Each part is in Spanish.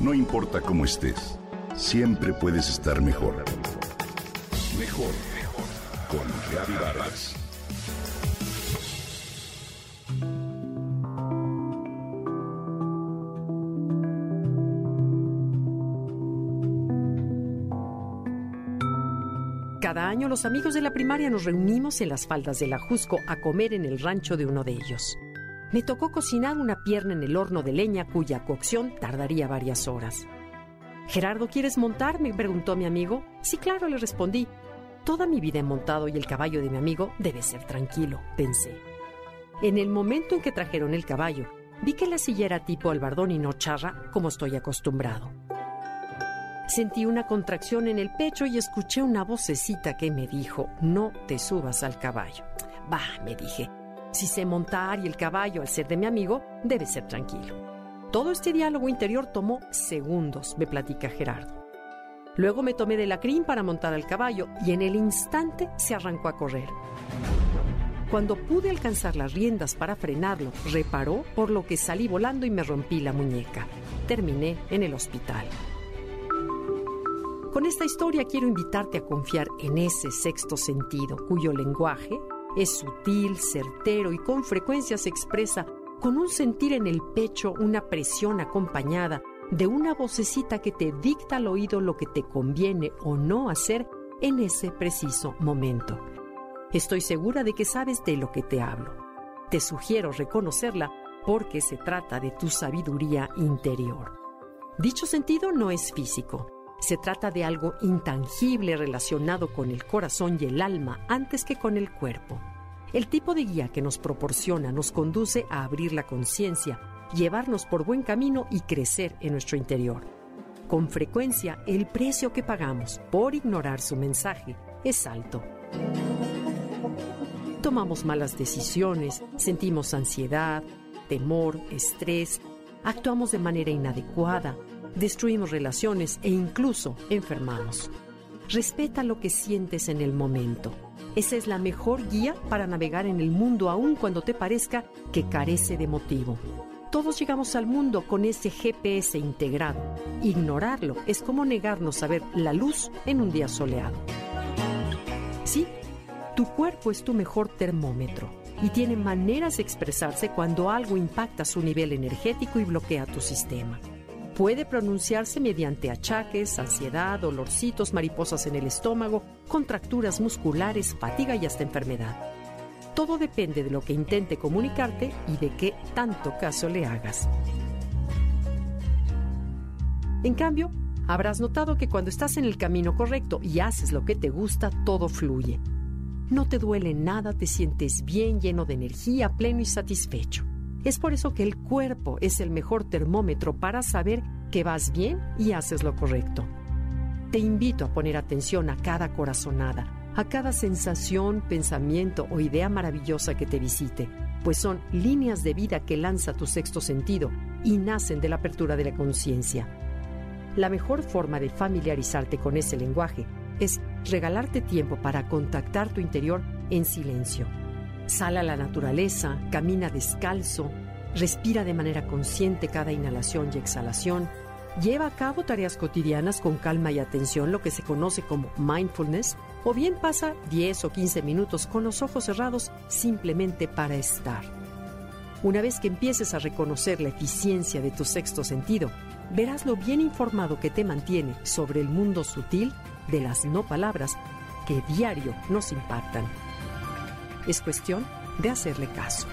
No importa cómo estés, siempre puedes estar mejor. Mejor, mejor. Con Reavivadas. Cada año los amigos de la primaria nos reunimos en las faldas del Ajusco a comer en el rancho de uno de ellos. Me tocó cocinar una pierna en el horno de leña cuya cocción tardaría varias horas. Gerardo, ¿quieres montar? me preguntó mi amigo. Sí, claro, le respondí. Toda mi vida he montado y el caballo de mi amigo debe ser tranquilo, pensé. En el momento en que trajeron el caballo, vi que la silla era tipo albardón y no charra, como estoy acostumbrado. Sentí una contracción en el pecho y escuché una vocecita que me dijo, no te subas al caballo. Bah, me dije, si sé montar y el caballo, al ser de mi amigo, debe ser tranquilo. Todo este diálogo interior tomó segundos, me platica Gerardo. Luego me tomé de la crin para montar al caballo y en el instante se arrancó a correr. Cuando pude alcanzar las riendas para frenarlo, reparó, por lo que salí volando y me rompí la muñeca. Terminé en el hospital. Con esta historia quiero invitarte a confiar en ese sexto sentido, cuyo lenguaje es sutil, certero y con frecuencia se expresa con un sentir en el pecho, una presión acompañada de una vocecita que te dicta al oído lo que te conviene o no hacer en ese preciso momento. Estoy segura de que sabes de lo que te hablo. Te sugiero reconocerla porque se trata de tu sabiduría interior. Dicho sentido no es físico, se trata de algo intangible relacionado con el corazón y el alma antes que con el cuerpo. El tipo de guía que nos proporciona nos conduce a abrir la conciencia, llevarnos por buen camino y crecer en nuestro interior. Con frecuencia, el precio que pagamos por ignorar su mensaje es alto. Tomamos malas decisiones, sentimos ansiedad, temor, estrés, actuamos de manera inadecuada, destruimos relaciones e incluso enfermamos. Respeta lo que sientes en el momento. Esa es la mejor guía para navegar en el mundo aun cuando te parezca que carece de motivo. Todos llegamos al mundo con ese GPS integrado. Ignorarlo es como negarnos a ver la luz en un día soleado. Sí, tu cuerpo es tu mejor termómetro y tiene maneras de expresarse cuando algo impacta su nivel energético y bloquea tu sistema. Puede pronunciarse mediante achaques, ansiedad, dolorcitos, mariposas en el estómago, contracturas musculares, fatiga y hasta enfermedad. Todo depende de lo que intente comunicarte y de qué tanto caso le hagas. En cambio, habrás notado que cuando estás en el camino correcto y haces lo que te gusta, todo fluye. No te duele nada, te sientes bien, lleno de energía, pleno y satisfecho. Es por eso que el cuerpo es el mejor termómetro para saber que vas bien y haces lo correcto. Te invito a poner atención a cada corazonada, a cada sensación, pensamiento o idea maravillosa que te visite, pues son líneas de vida que lanza tu sexto sentido y nacen de la apertura de la conciencia. La mejor forma de familiarizarte con ese lenguaje es regalarte tiempo para contactar tu interior en silencio Sal a la naturaleza, camina descalzo, respira de manera consciente cada inhalación y exhalación, lleva a cabo tareas cotidianas con calma y atención, lo que se conoce como mindfulness, o bien pasa 10 o 15 minutos con los ojos cerrados simplemente para estar. Una vez que empieces a reconocer la eficiencia de tu sexto sentido, verás lo bien informado que te mantiene sobre el mundo sutil de las no palabras que diario nos impactan. Es cuestión de hacerle caso.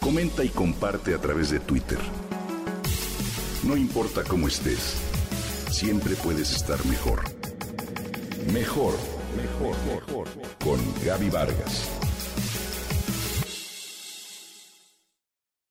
Comenta y comparte a través de Twitter. No importa cómo estés, siempre puedes estar mejor. Mejor, mejor, mejor. Con Gaby Vargas.